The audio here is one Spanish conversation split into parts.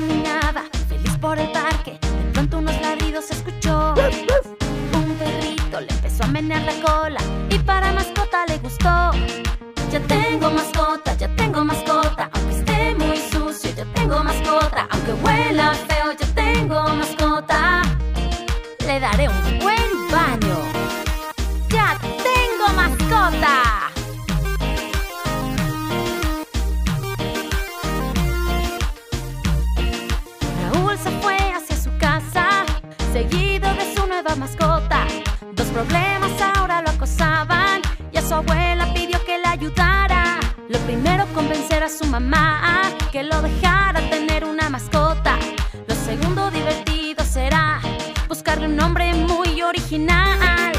caminaba, feliz por el parque. De pronto unos ladridos se escuchó. Un perrito le empezó a menear la cola y para mascota le gustó. Ya tengo mascota, ya tengo mascota, aunque esté muy sucio, ya tengo mascota, aunque huela feo, ya tengo mascota. Le daré un problemas ahora lo acosaban y a su abuela pidió que le ayudara. Lo primero, convencer a su mamá que lo dejara tener una mascota. Lo segundo, divertido será buscarle un nombre muy original.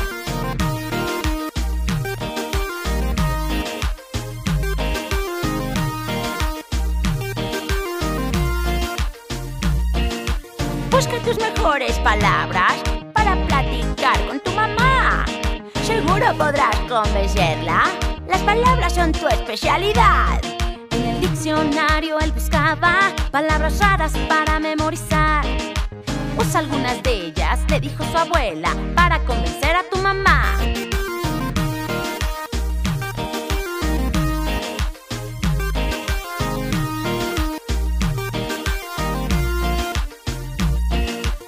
Busca tus mejores palabras Seguro podrás convencerla. Las palabras son tu especialidad. En el diccionario él buscaba palabras raras para memorizar. Usa algunas de ellas, le dijo su abuela, para convencer a tu mamá.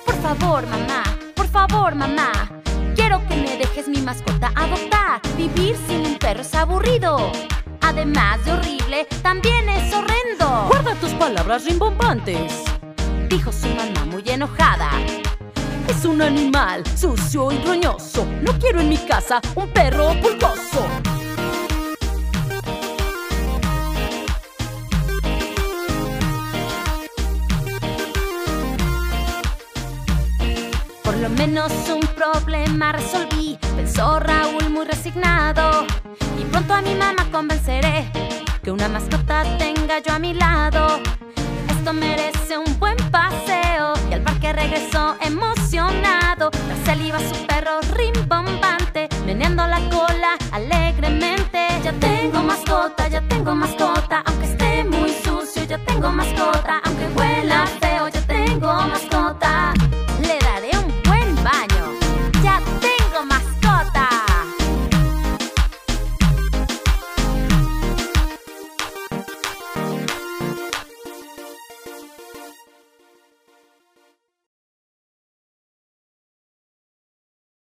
Por favor, mamá, por favor, mamá. Quiero que me dejes mi mascota adoptar. Vivir sin un perro es aburrido. Además de horrible, también es horrendo. Guarda tus palabras rimbombantes. Dijo su mamá muy enojada. Es un animal sucio y roñoso. No quiero en mi casa un perro pulgoso. Por lo menos un problema resolví, pensó Raúl muy resignado. Y pronto a mi mamá convenceré que una mascota tenga yo a mi lado. Esto merece un buen paseo. Y al parque regresó emocionado. Tras él iba su perro rimbombante,